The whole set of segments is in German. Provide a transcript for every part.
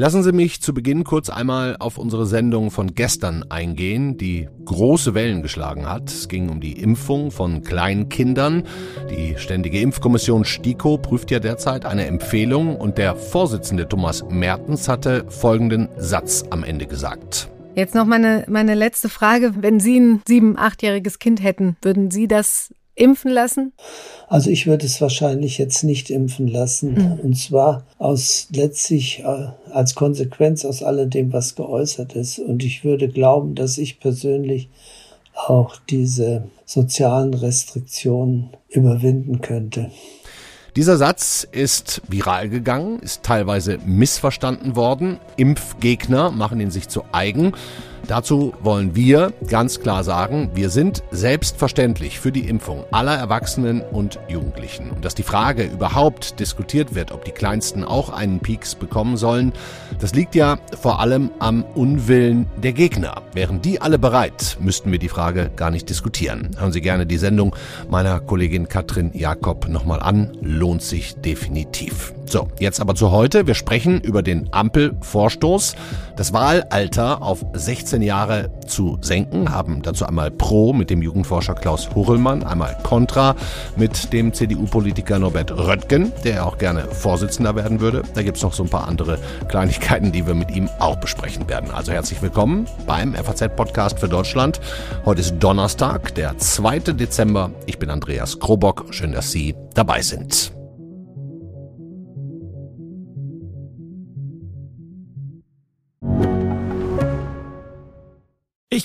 Lassen Sie mich zu Beginn kurz einmal auf unsere Sendung von gestern eingehen, die große Wellen geschlagen hat. Es ging um die Impfung von Kleinkindern. Die Ständige Impfkommission STIKO prüft ja derzeit eine Empfehlung und der Vorsitzende Thomas Mertens hatte folgenden Satz am Ende gesagt. Jetzt noch meine, meine letzte Frage. Wenn Sie ein sieben-, achtjähriges Kind hätten, würden Sie das impfen lassen? Also ich würde es wahrscheinlich jetzt nicht impfen lassen. Mhm. Und zwar aus letztlich äh, als Konsequenz aus alledem, was geäußert ist. Und ich würde glauben, dass ich persönlich auch diese sozialen Restriktionen überwinden könnte. Dieser Satz ist viral gegangen, ist teilweise missverstanden worden. Impfgegner machen ihn sich zu eigen. Dazu wollen wir ganz klar sagen, wir sind selbstverständlich für die Impfung aller Erwachsenen und Jugendlichen. Und dass die Frage überhaupt diskutiert wird, ob die Kleinsten auch einen Peaks bekommen sollen, das liegt ja vor allem am Unwillen der Gegner. Wären die alle bereit, müssten wir die Frage gar nicht diskutieren. Hören Sie gerne die Sendung meiner Kollegin Katrin Jakob nochmal an. Lohnt sich definitiv. So, jetzt aber zu heute. Wir sprechen über den Ampelvorstoß. Das Wahlalter auf 16 Jahre zu senken, haben dazu einmal Pro mit dem Jugendforscher Klaus Hurelmann, einmal Contra mit dem CDU-Politiker Norbert Röttgen, der auch gerne Vorsitzender werden würde. Da gibt's noch so ein paar andere Kleinigkeiten, die wir mit ihm auch besprechen werden. Also herzlich willkommen beim FAZ-Podcast für Deutschland. Heute ist Donnerstag, der 2. Dezember. Ich bin Andreas Krobock. Schön, dass Sie dabei sind.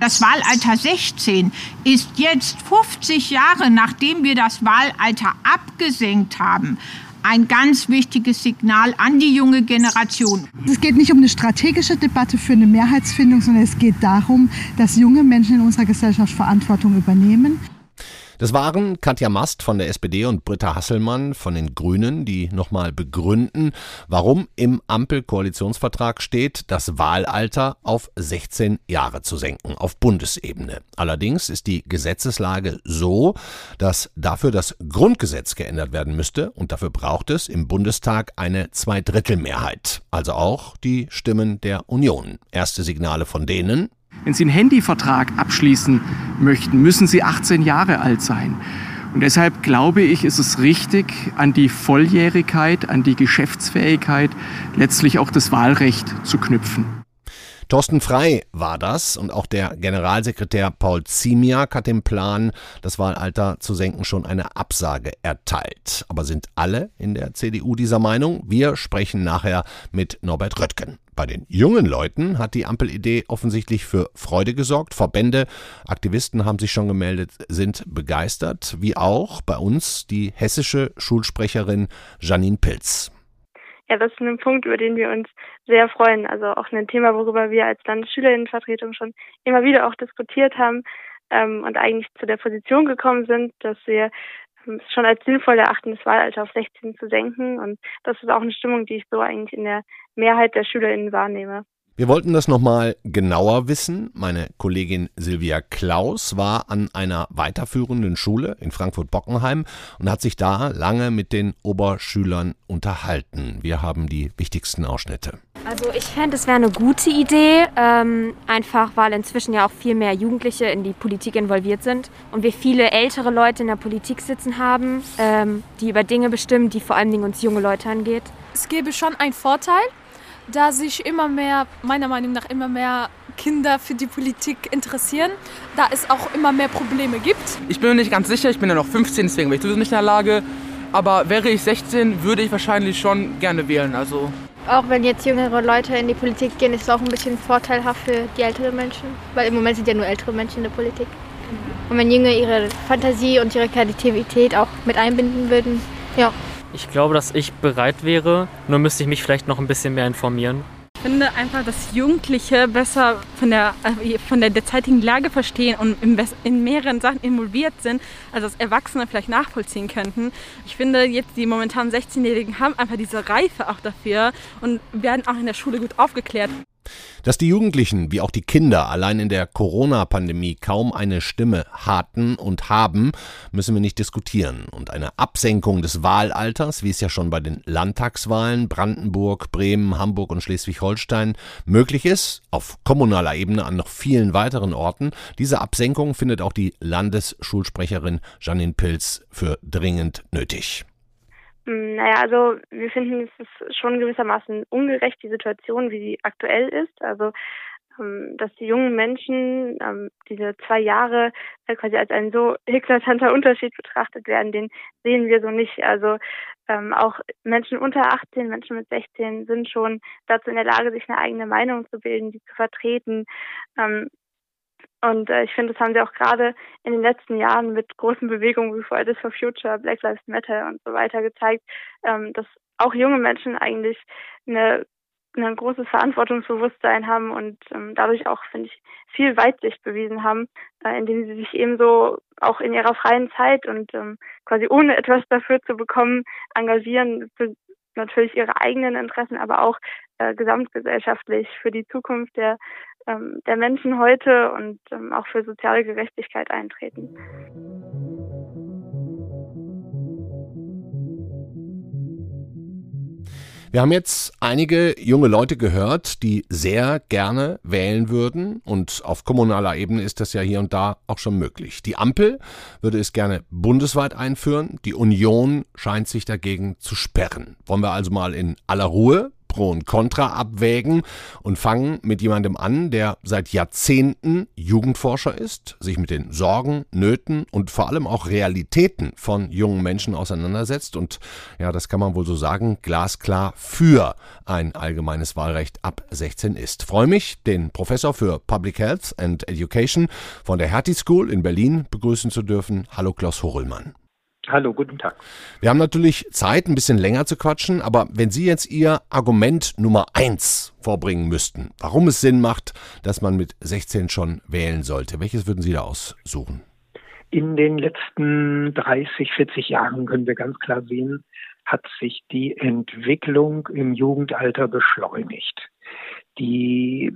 Das Wahlalter 16 ist jetzt 50 Jahre nachdem wir das Wahlalter abgesenkt haben ein ganz wichtiges Signal an die junge Generation. Es geht nicht um eine strategische Debatte für eine Mehrheitsfindung, sondern es geht darum, dass junge Menschen in unserer Gesellschaft Verantwortung übernehmen. Das waren Katja Mast von der SPD und Britta Hasselmann von den Grünen, die nochmal begründen, warum im Ampel-Koalitionsvertrag steht, das Wahlalter auf 16 Jahre zu senken, auf Bundesebene. Allerdings ist die Gesetzeslage so, dass dafür das Grundgesetz geändert werden müsste und dafür braucht es im Bundestag eine Zweidrittelmehrheit, also auch die Stimmen der Union. Erste Signale von denen, wenn Sie einen Handyvertrag abschließen möchten, müssen Sie 18 Jahre alt sein. Und deshalb glaube ich, ist es richtig, an die Volljährigkeit, an die Geschäftsfähigkeit, letztlich auch das Wahlrecht zu knüpfen. Thorsten Frei war das und auch der Generalsekretär Paul Ziemiak hat dem Plan, das Wahlalter zu senken, schon eine Absage erteilt. Aber sind alle in der CDU dieser Meinung? Wir sprechen nachher mit Norbert Röttgen. Bei den jungen Leuten hat die Ampelidee offensichtlich für Freude gesorgt. Verbände, Aktivisten haben sich schon gemeldet, sind begeistert, wie auch bei uns die hessische Schulsprecherin Janine Pilz. Ja, das ist ein Punkt, über den wir uns sehr freuen. Also auch ein Thema, worüber wir als Landesschülerinnenvertretung schon immer wieder auch diskutiert haben ähm, und eigentlich zu der Position gekommen sind, dass wir ähm, schon als sinnvoll erachten, das Wahlalter auf 16 zu senken. Und das ist auch eine Stimmung, die ich so eigentlich in der Mehrheit der SchülerInnen wahrnehme. Wir wollten das nochmal genauer wissen. Meine Kollegin Silvia Klaus war an einer weiterführenden Schule in Frankfurt-Bockenheim und hat sich da lange mit den Oberschülern unterhalten. Wir haben die wichtigsten Ausschnitte. Also ich fände, es wäre eine gute Idee, ähm, einfach weil inzwischen ja auch viel mehr Jugendliche in die Politik involviert sind und wir viele ältere Leute in der Politik sitzen haben, ähm, die über Dinge bestimmen, die vor allen Dingen uns junge Leute angeht. Es gäbe schon einen Vorteil, da sich immer mehr, meiner Meinung nach, immer mehr Kinder für die Politik interessieren, da es auch immer mehr Probleme gibt. Ich bin mir nicht ganz sicher, ich bin ja noch 15, deswegen bin ich sowieso nicht in der Lage. Aber wäre ich 16, würde ich wahrscheinlich schon gerne wählen. Also auch wenn jetzt jüngere Leute in die Politik gehen, ist es auch ein bisschen vorteilhaft für die älteren Menschen, weil im Moment sind ja nur ältere Menschen in der Politik. Und wenn Jünger ihre Fantasie und ihre Kreativität auch mit einbinden würden, ja. Ich glaube, dass ich bereit wäre, nur müsste ich mich vielleicht noch ein bisschen mehr informieren. Ich finde einfach, dass Jugendliche besser von der, äh, von der derzeitigen Lage verstehen und in mehreren Sachen involviert sind, als das Erwachsene vielleicht nachvollziehen könnten. Ich finde, jetzt die momentanen 16-Jährigen haben einfach diese Reife auch dafür und werden auch in der Schule gut aufgeklärt. Dass die Jugendlichen wie auch die Kinder allein in der Corona-Pandemie kaum eine Stimme hatten und haben, müssen wir nicht diskutieren. Und eine Absenkung des Wahlalters, wie es ja schon bei den Landtagswahlen Brandenburg, Bremen, Hamburg und Schleswig-Holstein möglich ist, auf kommunaler Ebene an noch vielen weiteren Orten, diese Absenkung findet auch die Landesschulsprecherin Janine Pilz für dringend nötig. Hm, naja, also wir finden, es ist schon gewissermaßen ungerecht, die Situation, wie sie aktuell ist. Also ähm, dass die jungen Menschen ähm, diese zwei Jahre äh, quasi als ein so eklatanter Unterschied betrachtet werden, den sehen wir so nicht. Also ähm, auch Menschen unter 18, Menschen mit 16 sind schon dazu in der Lage, sich eine eigene Meinung zu bilden, die zu vertreten. Und äh, ich finde, das haben sie auch gerade in den letzten Jahren mit großen Bewegungen wie Fridays for Future, Black Lives Matter und so weiter gezeigt, ähm, dass auch junge Menschen eigentlich eine, ein großes Verantwortungsbewusstsein haben und ähm, dadurch auch, finde ich, viel Weitsicht bewiesen haben, äh, indem sie sich ebenso auch in ihrer freien Zeit und ähm, quasi ohne etwas dafür zu bekommen, engagieren für natürlich ihre eigenen Interessen, aber auch äh, gesamtgesellschaftlich für die Zukunft der ähm, der Menschen heute und ähm, auch für soziale Gerechtigkeit eintreten. Wir haben jetzt einige junge Leute gehört, die sehr gerne wählen würden und auf kommunaler Ebene ist das ja hier und da auch schon möglich. Die Ampel würde es gerne bundesweit einführen, die Union scheint sich dagegen zu sperren. Wollen wir also mal in aller Ruhe Pro und Contra abwägen und fangen mit jemandem an, der seit Jahrzehnten Jugendforscher ist, sich mit den Sorgen, Nöten und vor allem auch Realitäten von jungen Menschen auseinandersetzt und ja, das kann man wohl so sagen, glasklar für ein allgemeines Wahlrecht ab 16 ist. Freue mich, den Professor für Public Health and Education von der Hertie School in Berlin begrüßen zu dürfen. Hallo Klaus Horrellmann. Hallo, guten Tag. Wir haben natürlich Zeit, ein bisschen länger zu quatschen, aber wenn Sie jetzt Ihr Argument Nummer eins vorbringen müssten, warum es Sinn macht, dass man mit 16 schon wählen sollte, welches würden Sie da aussuchen? In den letzten 30, 40 Jahren können wir ganz klar sehen, hat sich die Entwicklung im Jugendalter beschleunigt die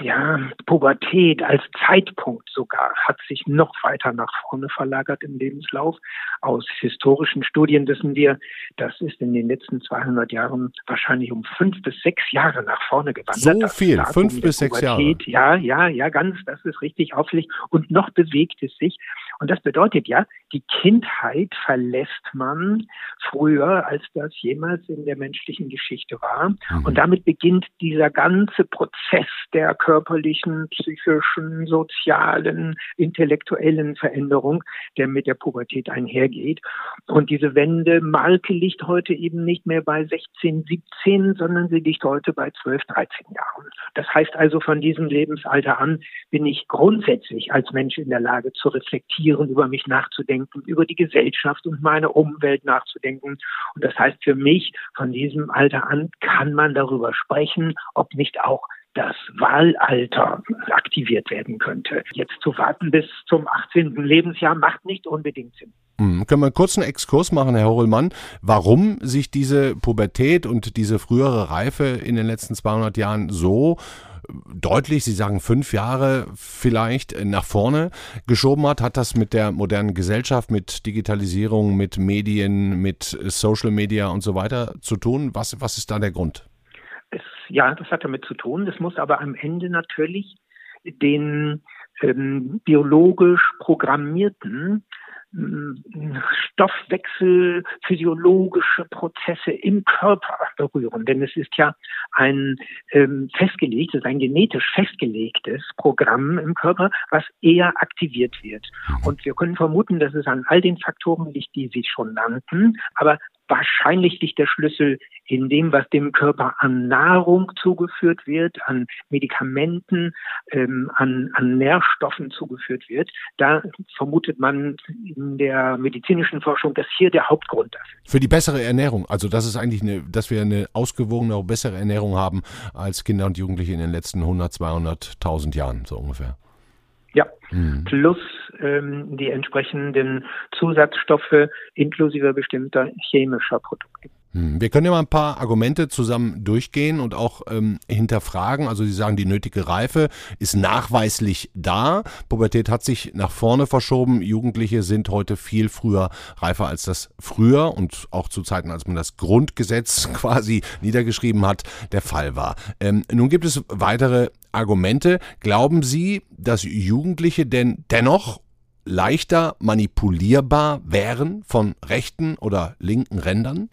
ja, Pubertät als Zeitpunkt sogar hat sich noch weiter nach vorne verlagert im Lebenslauf. Aus historischen Studien wissen wir, das ist in den letzten 200 Jahren wahrscheinlich um fünf bis sechs Jahre nach vorne gewandert. So viel, fünf bis sechs Jahre. Ja, ja, ja, ganz, das ist richtig auffällig. Und noch bewegt es sich. Und das bedeutet ja, die Kindheit verlässt man früher, als das jemals in der menschlichen Geschichte war. Mhm. Und damit beginnt dieser ganze Prozess der körperlichen, psychischen, sozialen, intellektuellen Veränderung, der mit der Pubertät einhergeht. Und diese Wende Malke liegt heute eben nicht mehr bei 16, 17, sondern sie liegt heute bei 12, 13 Jahren. Das heißt also, von diesem Lebensalter an bin ich grundsätzlich als Mensch in der Lage zu reflektieren, über mich nachzudenken, über die Gesellschaft und meine Umwelt nachzudenken. Und das heißt für mich, von diesem Alter an kann man darüber sprechen, ob nicht auch das Wahlalter aktiviert werden könnte. Jetzt zu warten bis zum 18. Lebensjahr macht nicht unbedingt Sinn. Hm, können wir einen kurzen Exkurs machen, Herr Horrellmann, warum sich diese Pubertät und diese frühere Reife in den letzten 200 Jahren so deutlich, Sie sagen fünf Jahre vielleicht nach vorne geschoben hat? Hat das mit der modernen Gesellschaft, mit Digitalisierung, mit Medien, mit Social Media und so weiter zu tun? Was, was ist da der Grund? Ja, das hat damit zu tun. Es muss aber am Ende natürlich den ähm, biologisch programmierten Stoffwechsel, physiologische Prozesse im Körper berühren. Denn es ist ja ein ähm, festgelegtes, ein genetisch festgelegtes Programm im Körper, was eher aktiviert wird. Und wir können vermuten, dass es an all den Faktoren liegt, die Sie schon nannten. Aber wahrscheinlich liegt der Schlüssel in dem, was dem Körper an Nahrung zugeführt wird, an Medikamenten, ähm, an, an Nährstoffen zugeführt wird. Da vermutet man in der medizinischen Forschung, dass hier der Hauptgrund dafür Für die bessere Ernährung, also das ist eigentlich eine, dass wir eine ausgewogene, bessere Ernährung haben als Kinder und Jugendliche in den letzten 100, 200.000 Jahren, so ungefähr. Ja, mhm. plus ähm, die entsprechenden Zusatzstoffe inklusive bestimmter chemischer Produkte. Hm, wir können ja mal ein paar Argumente zusammen durchgehen und auch ähm, hinterfragen. Also Sie sagen, die nötige Reife ist nachweislich da. Pubertät hat sich nach vorne verschoben. Jugendliche sind heute viel früher reifer als das früher und auch zu Zeiten, als man das Grundgesetz quasi niedergeschrieben hat, der Fall war. Ähm, nun gibt es weitere Argumente. Glauben Sie, dass Jugendliche denn dennoch leichter manipulierbar wären von rechten oder linken Rändern?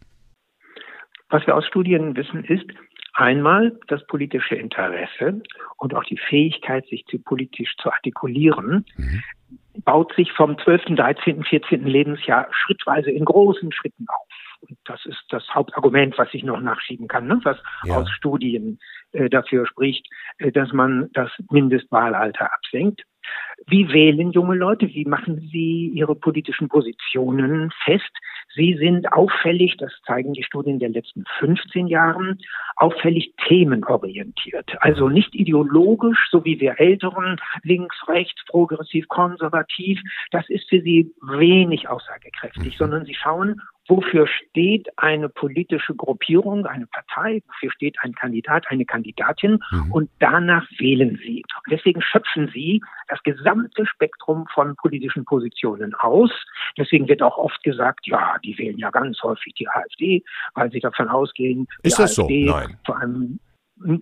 Was wir aus Studien wissen, ist einmal das politische Interesse und auch die Fähigkeit, sich zu politisch zu artikulieren, mhm. baut sich vom 12., 13., 14. Lebensjahr schrittweise in großen Schritten auf. Und das ist das Hauptargument, was ich noch nachschieben kann, ne? was ja. aus Studien äh, dafür spricht, äh, dass man das Mindestwahlalter absenkt. Wie wählen junge Leute? Wie machen sie ihre politischen Positionen fest? Sie sind auffällig, das zeigen die Studien der letzten 15 Jahren, auffällig themenorientiert. Also nicht ideologisch, so wie wir Älteren, links, rechts, progressiv, konservativ. Das ist für sie wenig aussagekräftig, sondern sie schauen, wofür steht eine politische Gruppierung, eine Partei, wofür steht ein Kandidat, eine Kandidatin mhm. und danach wählen sie. Und deswegen schöpfen sie das gesamte Spektrum von politischen Positionen aus. Deswegen wird auch oft gesagt, ja, die wählen ja ganz häufig die AfD, weil sie davon ausgehen, die Ist das AfD so? Nein. vor allem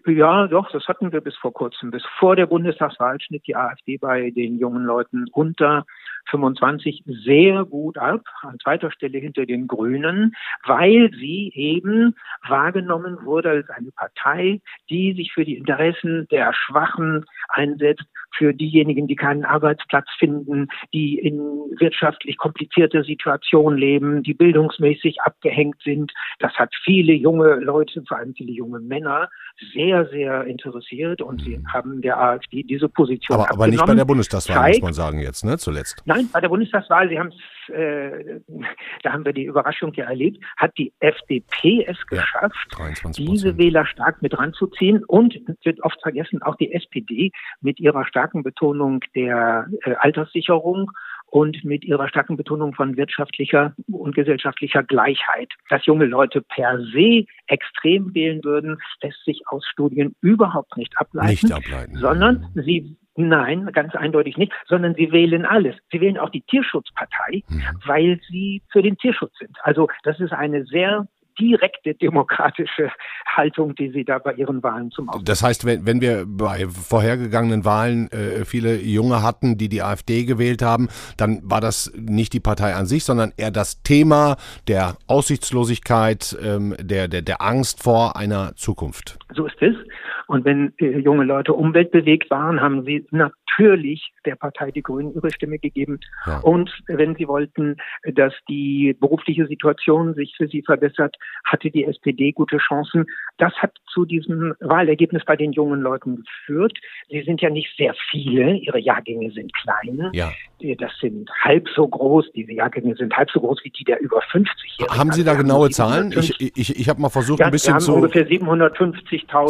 ja, doch, das hatten wir bis vor kurzem. Bis vor der Bundestagswahl schnitt die AfD bei den jungen Leuten unter 25 sehr gut ab, an zweiter Stelle hinter den Grünen, weil sie eben wahrgenommen wurde als eine Partei, die sich für die Interessen der Schwachen einsetzt, für diejenigen, die keinen Arbeitsplatz finden, die in wirtschaftlich komplizierter Situation leben, die bildungsmäßig abgehängt sind. Das hat viele junge Leute, vor allem viele junge Männer, sehr, sehr interessiert und sie haben der AfD diese Position aber, aber nicht bei der Bundestagswahl, muss man sagen jetzt, ne, zuletzt. Nein, bei der Bundestagswahl, Sie haben es, äh, da haben wir die Überraschung ja erlebt, hat die FDP es geschafft, ja, diese Wähler stark mit ranzuziehen und wird oft vergessen, auch die SPD mit ihrer starken Betonung der äh, Alterssicherung und mit ihrer starken Betonung von wirtschaftlicher und gesellschaftlicher Gleichheit. Dass junge Leute per se extrem wählen würden, lässt sich aus Studien überhaupt nicht ableiten, nicht ableiten. sondern sie Nein, ganz eindeutig nicht, sondern sie wählen alles. Sie wählen auch die Tierschutzpartei, mhm. weil sie für den Tierschutz sind. Also das ist eine sehr direkte demokratische Haltung, die sie da bei ihren Wahlen zum Ausdruck Das heißt, wenn, wenn wir bei vorhergegangenen Wahlen äh, viele Junge hatten, die die AfD gewählt haben, dann war das nicht die Partei an sich, sondern eher das Thema der Aussichtslosigkeit, ähm, der, der, der Angst vor einer Zukunft. So ist es. Und wenn äh, junge Leute umweltbewegt waren, haben sie natürlich der Partei Die Grünen ihre Stimme gegeben. Ja. Und wenn sie wollten, dass die berufliche Situation sich für sie verbessert, hatte die SPD gute Chancen. Das hat zu diesem Wahlergebnis bei den jungen Leuten geführt. Sie sind ja nicht sehr viele, ihre Jahrgänge sind klein. Ja. Das sind halb so groß, diese Jahrgänge sind halb so groß wie die der über 50-Jährigen. Haben Sie da also genaue Zahlen? Ich, ich, ich habe mal versucht, ja, ein bisschen zu. ungefähr 750.000.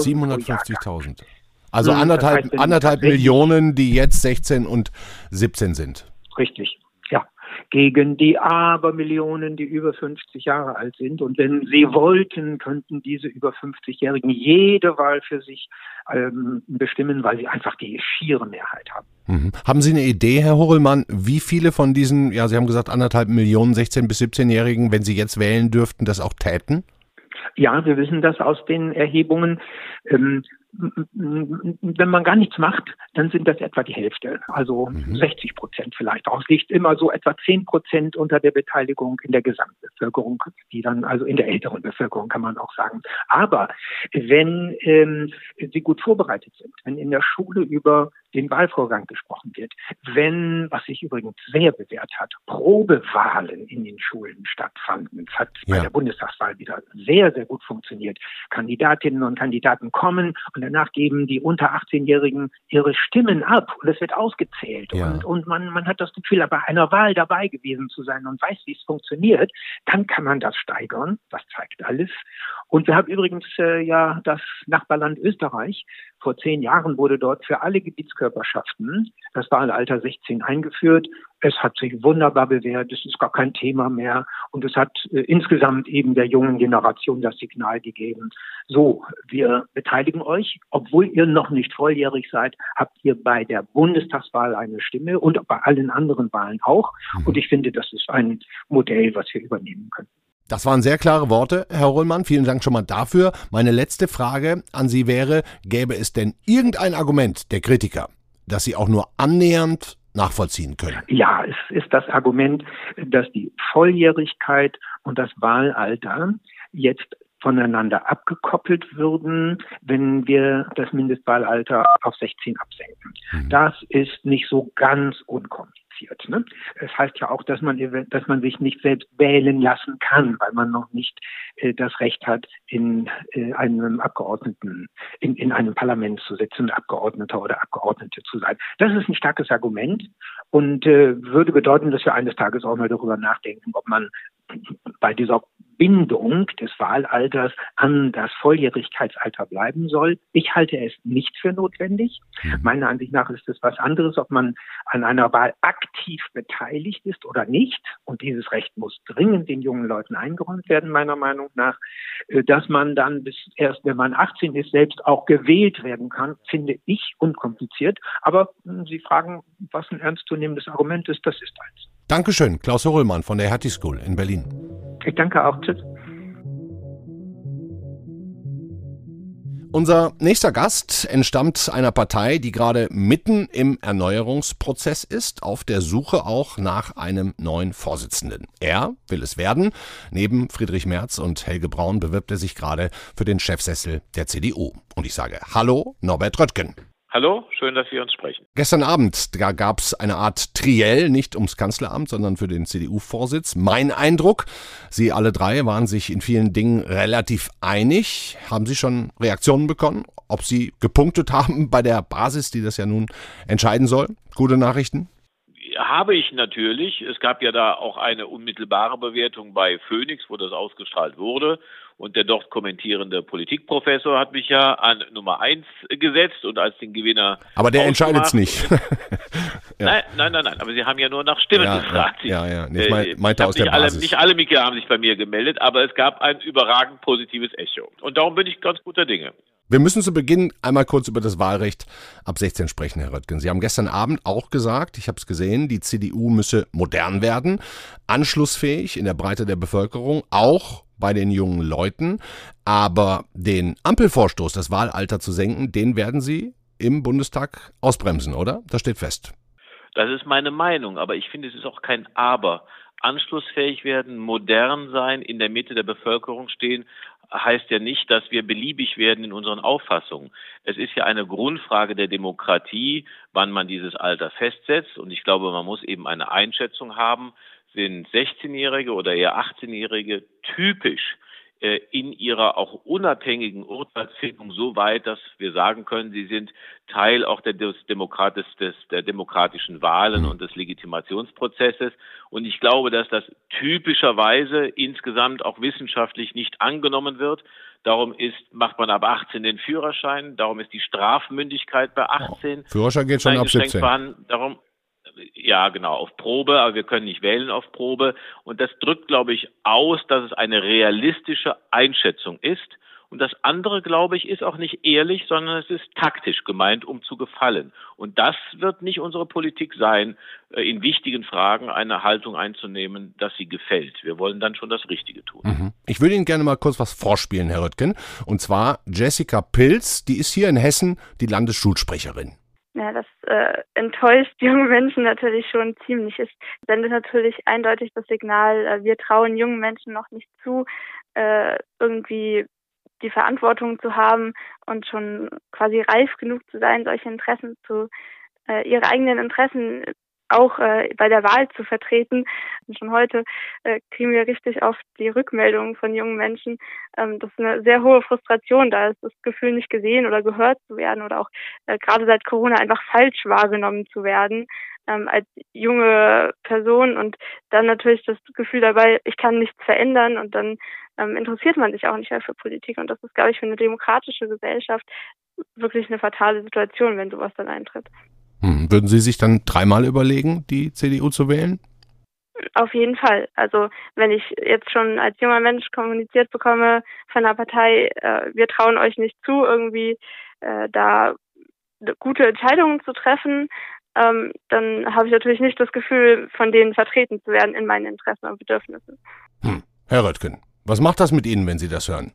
750.000. Also anderthalb, das heißt, anderthalb Millionen, die jetzt 16 und 17 sind. Richtig, ja. Gegen die Abermillionen, die über 50 Jahre alt sind. Und wenn sie wollten, könnten diese über 50-Jährigen jede Wahl für sich ähm, bestimmen, weil sie einfach die schiere Mehrheit haben. Mhm. Haben Sie eine Idee, Herr Horrellmann, wie viele von diesen, ja, Sie haben gesagt, anderthalb Millionen 16- bis 17-Jährigen, wenn Sie jetzt wählen dürften, das auch täten? Ja, wir wissen das aus den Erhebungen. Ähm, wenn man gar nichts macht, dann sind das etwa die Hälfte, also mhm. 60 Prozent vielleicht. Auch es liegt immer so etwa 10 Prozent unter der Beteiligung in der Gesamtbevölkerung, die dann also in der älteren Bevölkerung kann man auch sagen. Aber wenn ähm, sie gut vorbereitet sind, wenn in der Schule über den Wahlvorgang gesprochen wird, wenn, was sich übrigens sehr bewährt hat, Probewahlen in den Schulen stattfanden. Es hat ja. bei der Bundestagswahl wieder sehr, sehr gut funktioniert. Kandidatinnen und Kandidaten kommen und danach geben die unter 18-Jährigen ihre Stimmen ab und es wird ausgezählt. Ja. Und, und man, man hat das Gefühl, bei einer Wahl dabei gewesen zu sein und weiß, wie es funktioniert, dann kann man das steigern. Das zeigt alles. Und wir haben übrigens äh, ja das Nachbarland Österreich. Vor zehn Jahren wurde dort für alle Gebietskörperschaften das Wahlalter 16 eingeführt. Es hat sich wunderbar bewährt. Es ist gar kein Thema mehr. Und es hat äh, insgesamt eben der jungen Generation das Signal gegeben. So, wir beteiligen euch. Obwohl ihr noch nicht volljährig seid, habt ihr bei der Bundestagswahl eine Stimme und bei allen anderen Wahlen auch. Mhm. Und ich finde, das ist ein Modell, was wir übernehmen können. Das waren sehr klare Worte, Herr Rollmann. Vielen Dank schon mal dafür. Meine letzte Frage an Sie wäre, gäbe es denn irgendein Argument der Kritiker, das Sie auch nur annähernd nachvollziehen können? Ja, es ist das Argument, dass die Volljährigkeit und das Wahlalter jetzt voneinander abgekoppelt würden, wenn wir das Mindestwahlalter auf 16 absenken. Mhm. Das ist nicht so ganz unkompliziert passiert. Ne? Es heißt ja auch, dass man, dass man sich nicht selbst wählen lassen kann, weil man noch nicht äh, das Recht hat, in äh, einem Abgeordneten, in, in einem Parlament zu sitzen, Abgeordneter oder Abgeordnete zu sein. Das ist ein starkes Argument und äh, würde bedeuten, dass wir eines Tages auch mal darüber nachdenken, ob man bei dieser Bindung des Wahlalters an das Volljährigkeitsalter bleiben soll. Ich halte es nicht für notwendig. Mhm. Meiner Ansicht nach ist es was anderes, ob man an einer Wahl aktiv beteiligt ist oder nicht. Und dieses Recht muss dringend den jungen Leuten eingeräumt werden, meiner Meinung nach. Äh, dass man dann bis erst, wenn man 18 ist, selbst auch gewählt werden kann, finde ich unkompliziert. Aber hm, Sie fragen, was ein ernstzunehmendes Argument ist, das ist eins. Dankeschön, Klaus Horrellmann von der Hertie School in Berlin. Ich danke auch. Tschüss. Unser nächster Gast entstammt einer Partei, die gerade mitten im Erneuerungsprozess ist, auf der Suche auch nach einem neuen Vorsitzenden. Er will es werden. Neben Friedrich Merz und Helge Braun bewirbt er sich gerade für den Chefsessel der CDU. Und ich sage Hallo, Norbert Röttgen. Hallo, schön, dass wir uns sprechen. Gestern Abend, gab es eine Art Triell, nicht ums Kanzleramt, sondern für den CDU-Vorsitz. Mein Eindruck, Sie alle drei waren sich in vielen Dingen relativ einig. Haben Sie schon Reaktionen bekommen, ob Sie gepunktet haben bei der Basis, die das ja nun entscheiden soll? Gute Nachrichten? habe ich natürlich. Es gab ja da auch eine unmittelbare Bewertung bei Phoenix, wo das ausgestrahlt wurde. Und der dort kommentierende Politikprofessor hat mich ja an Nummer eins gesetzt und als den Gewinner. Aber der entscheidet es nicht. ja. nein, nein, nein, nein. Aber Sie haben ja nur nach Stimmen ja, gefragt. Ja, ja. ja. Ich mein, meinte aus der alle, Basis. Nicht alle Mitglieder haben sich bei mir gemeldet, aber es gab ein überragend positives Echo. Und darum bin ich ganz guter Dinge. Wir müssen zu Beginn einmal kurz über das Wahlrecht ab 16 sprechen, Herr Röttgen. Sie haben gestern Abend auch gesagt, ich habe es gesehen, die CDU müsse modern werden, anschlussfähig in der Breite der Bevölkerung, auch bei den jungen Leuten. Aber den Ampelvorstoß, das Wahlalter zu senken, den werden Sie im Bundestag ausbremsen, oder? Das steht fest. Das ist meine Meinung, aber ich finde, es ist auch kein Aber anschlussfähig werden, modern sein, in der Mitte der Bevölkerung stehen, heißt ja nicht, dass wir beliebig werden in unseren Auffassungen. Es ist ja eine Grundfrage der Demokratie, wann man dieses Alter festsetzt. Und ich glaube, man muss eben eine Einschätzung haben, sind 16-Jährige oder eher 18-Jährige typisch äh, in ihrer auch unabhängigen Urteilsfindung so weit, dass wir sagen können, sie sind Teil auch der, des Demokrat, des, der demokratischen Wahlen und des Legitimationsprozesses. Und ich glaube, dass das typischerweise insgesamt auch wissenschaftlich nicht angenommen wird. Darum ist, macht man ab 18 den Führerschein. Darum ist die Strafmündigkeit bei 18. Führerschein geht schon ab 17. Vorhanden. Darum, ja, genau, auf Probe, aber wir können nicht wählen auf Probe. Und das drückt, glaube ich, aus, dass es eine realistische Einschätzung ist. Und das andere, glaube ich, ist auch nicht ehrlich, sondern es ist taktisch gemeint, um zu gefallen. Und das wird nicht unsere Politik sein, äh, in wichtigen Fragen eine Haltung einzunehmen, dass sie gefällt. Wir wollen dann schon das Richtige tun. Mhm. Ich würde Ihnen gerne mal kurz was vorspielen, Herr Röttgen. Und zwar Jessica Pilz, die ist hier in Hessen die Landesschulsprecherin. Ja, das äh, enttäuscht junge Menschen natürlich schon ziemlich. Es sendet natürlich eindeutig das Signal, äh, wir trauen jungen Menschen noch nicht zu, äh, irgendwie die Verantwortung zu haben und schon quasi reif genug zu sein, solche Interessen zu äh, ihre eigenen Interessen auch äh, bei der Wahl zu vertreten. Und schon heute äh, kriegen wir richtig oft die Rückmeldungen von jungen Menschen, ähm, dass eine sehr hohe Frustration da ist, das Gefühl nicht gesehen oder gehört zu werden oder auch äh, gerade seit Corona einfach falsch wahrgenommen zu werden ähm, als junge Person und dann natürlich das Gefühl dabei, ich kann nichts verändern und dann ähm, interessiert man sich auch nicht mehr für Politik und das ist, glaube ich, für eine demokratische Gesellschaft wirklich eine fatale Situation, wenn sowas dann eintritt. Hm. Würden Sie sich dann dreimal überlegen, die CDU zu wählen? Auf jeden Fall. Also wenn ich jetzt schon als junger Mensch kommuniziert bekomme von der Partei, äh, wir trauen euch nicht zu, irgendwie äh, da gute Entscheidungen zu treffen, ähm, dann habe ich natürlich nicht das Gefühl, von denen vertreten zu werden in meinen Interessen und Bedürfnissen. Hm. Herr Röttgen, was macht das mit Ihnen, wenn Sie das hören?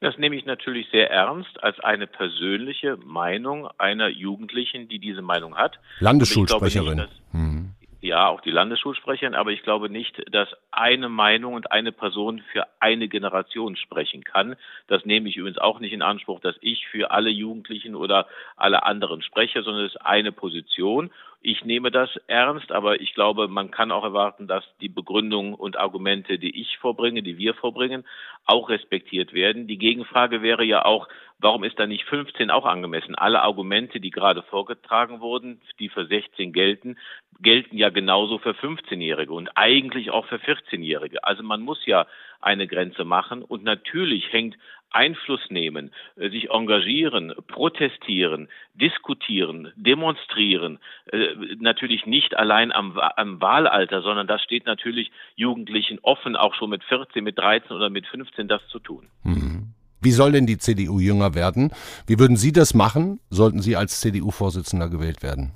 Das nehme ich natürlich sehr ernst als eine persönliche Meinung einer Jugendlichen, die diese Meinung hat. Landesschulsprecherin. Nicht, dass, mhm ja, auch die Landesschulsprecherin, aber ich glaube nicht, dass eine Meinung und eine Person für eine Generation sprechen kann. Das nehme ich übrigens auch nicht in Anspruch, dass ich für alle Jugendlichen oder alle anderen spreche, sondern es ist eine Position. Ich nehme das ernst, aber ich glaube, man kann auch erwarten, dass die Begründungen und Argumente, die ich vorbringe, die wir vorbringen, auch respektiert werden. Die Gegenfrage wäre ja auch, warum ist da nicht 15 auch angemessen? Alle Argumente, die gerade vorgetragen wurden, die für 16 gelten, gelten ja genauso für 15-Jährige und eigentlich auch für 14-Jährige. Also man muss ja eine Grenze machen und natürlich hängt Einfluss nehmen, äh, sich engagieren, protestieren, diskutieren, demonstrieren, äh, natürlich nicht allein am, am, Wahlalter, sondern das steht natürlich Jugendlichen offen, auch schon mit 14, mit 13 oder mit 15 das zu tun. Mhm. Wie soll denn die CDU jünger werden? Wie würden Sie das machen, sollten Sie als CDU-Vorsitzender gewählt werden?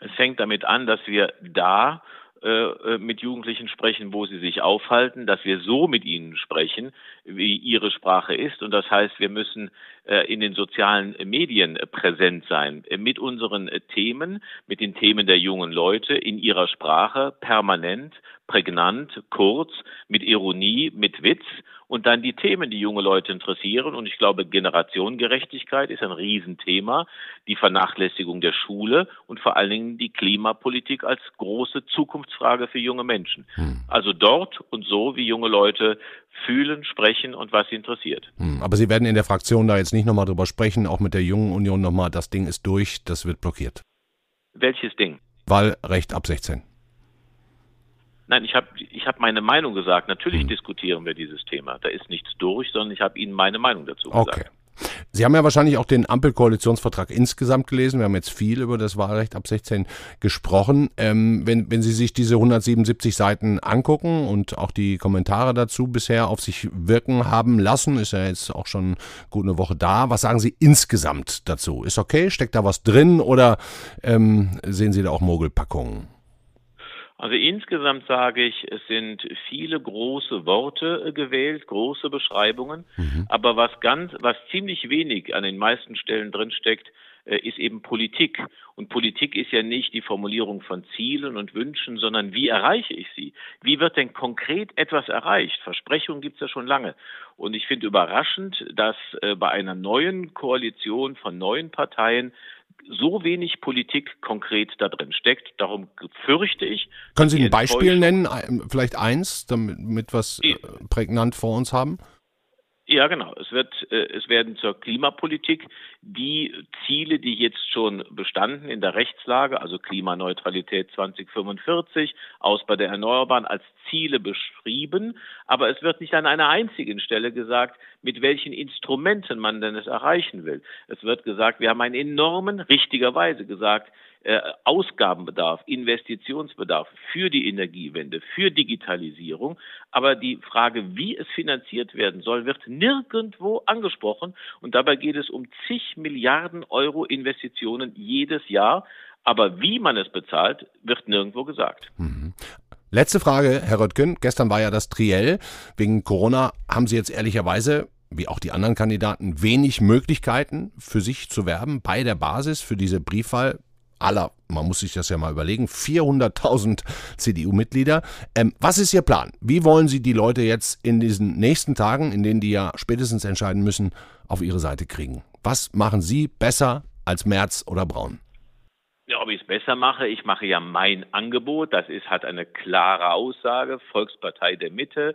Es fängt damit an, dass wir da äh, mit Jugendlichen sprechen, wo sie sich aufhalten, dass wir so mit ihnen sprechen, wie ihre Sprache ist. Und das heißt, wir müssen äh, in den sozialen Medien präsent sein, mit unseren Themen, mit den Themen der jungen Leute in ihrer Sprache, permanent, prägnant, kurz, mit Ironie, mit Witz und dann die Themen, die junge Leute interessieren. Und ich glaube, Generationengerechtigkeit ist ein Riesenthema, die Vernachlässigung der Schule und vor allen Dingen die Klimapolitik als große Zukunftsfrage für junge Menschen. Hm. Also dort und so, wie junge Leute fühlen, sprechen und was sie interessiert. Hm. Aber Sie werden in der Fraktion da jetzt nicht nochmal drüber sprechen, auch mit der Jungen Union nochmal, das Ding ist durch, das wird blockiert. Welches Ding? Wahlrecht ab 16. Nein, ich habe ich hab meine Meinung gesagt. Natürlich hm. diskutieren wir dieses Thema. Da ist nichts durch, sondern ich habe Ihnen meine Meinung dazu gesagt. Okay. Sie haben ja wahrscheinlich auch den Ampelkoalitionsvertrag insgesamt gelesen. Wir haben jetzt viel über das Wahlrecht ab 16 gesprochen. Ähm, wenn, wenn Sie sich diese 177 Seiten angucken und auch die Kommentare dazu bisher auf sich wirken haben lassen, ist ja jetzt auch schon gut eine Woche da. Was sagen Sie insgesamt dazu? Ist okay? Steckt da was drin oder ähm, sehen Sie da auch Mogelpackungen? Also insgesamt sage ich, es sind viele große Worte äh, gewählt, große Beschreibungen, mhm. aber was ganz, was ziemlich wenig an den meisten Stellen drinsteckt, äh, ist eben Politik. Und Politik ist ja nicht die Formulierung von Zielen und Wünschen, sondern wie erreiche ich sie? Wie wird denn konkret etwas erreicht? Versprechungen gibt es ja schon lange. Und ich finde überraschend, dass äh, bei einer neuen Koalition von neuen Parteien so wenig Politik konkret da drin steckt. Darum fürchte ich. Können Sie ein Beispiel nennen, vielleicht eins, damit wir es äh, prägnant vor uns haben? Ja, genau. Es wird, äh, es werden zur Klimapolitik die Ziele, die jetzt schon bestanden in der Rechtslage, also Klimaneutralität 2045, Ausbau der Erneuerbaren als Ziele beschrieben. Aber es wird nicht an einer einzigen Stelle gesagt, mit welchen Instrumenten man denn es erreichen will. Es wird gesagt, wir haben einen enormen, richtigerweise gesagt, Ausgabenbedarf, Investitionsbedarf für die Energiewende, für Digitalisierung. Aber die Frage, wie es finanziert werden soll, wird nirgendwo angesprochen. Und dabei geht es um zig Milliarden Euro Investitionen jedes Jahr. Aber wie man es bezahlt, wird nirgendwo gesagt. Mhm. Letzte Frage, Herr Röttgen. Gestern war ja das Triell. Wegen Corona haben Sie jetzt ehrlicherweise wie auch die anderen Kandidaten, wenig Möglichkeiten für sich zu werben bei der Basis für diese Briefwahl aller, man muss sich das ja mal überlegen, 400.000 CDU-Mitglieder. Ähm, was ist Ihr Plan? Wie wollen Sie die Leute jetzt in diesen nächsten Tagen, in denen die ja spätestens entscheiden müssen, auf Ihre Seite kriegen? Was machen Sie besser als Merz oder Braun? Ja, ob ich es besser mache, ich mache ja mein Angebot. Das ist, hat eine klare Aussage. Volkspartei der Mitte.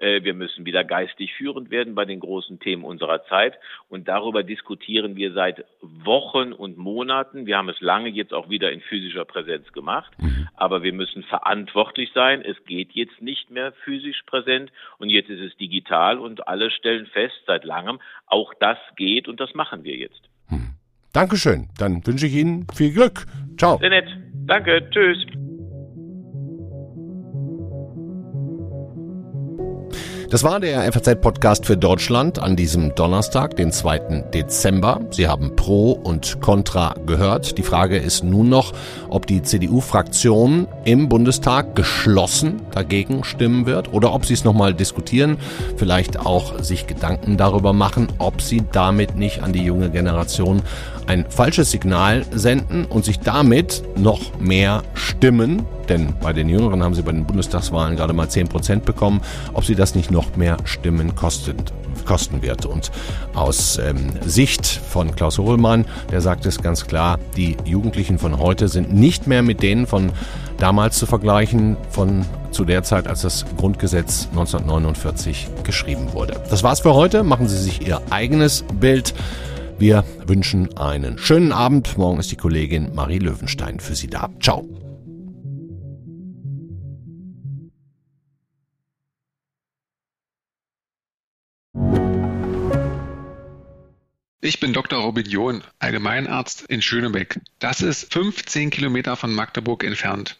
Äh, wir müssen wieder geistig führend werden bei den großen Themen unserer Zeit. Und darüber diskutieren wir seit Wochen und Monaten. Wir haben es lange jetzt auch wieder in physischer Präsenz gemacht. Mhm. Aber wir müssen verantwortlich sein. Es geht jetzt nicht mehr physisch präsent und jetzt ist es digital und alle stellen fest seit langem, auch das geht und das machen wir jetzt. Mhm. Dankeschön. Dann wünsche ich Ihnen viel Glück. Ciao. Sehr nett. Danke. Tschüss. Das war der FAZ-Podcast für Deutschland an diesem Donnerstag, den 2. Dezember. Sie haben Pro und Contra gehört. Die Frage ist nun noch, ob die CDU-Fraktion im Bundestag geschlossen dagegen stimmen wird oder ob sie es nochmal diskutieren, vielleicht auch sich Gedanken darüber machen, ob sie damit nicht an die junge Generation ein falsches Signal senden und sich damit noch mehr Stimmen, denn bei den Jüngeren haben sie bei den Bundestagswahlen gerade mal 10 Prozent bekommen, ob sie das nicht noch mehr Stimmen kosten, kosten wird. Und aus ähm, Sicht von Klaus Hohlmann, der sagt es ganz klar, die Jugendlichen von heute sind nicht mehr mit denen von damals zu vergleichen, von zu der Zeit, als das Grundgesetz 1949 geschrieben wurde. Das war's für heute. Machen Sie sich Ihr eigenes Bild. Wir wünschen einen schönen Abend. Morgen ist die Kollegin Marie Löwenstein für Sie da. Ciao. Ich bin Dr. Robin John, Allgemeinarzt in Schönebeck. Das ist 15 Kilometer von Magdeburg entfernt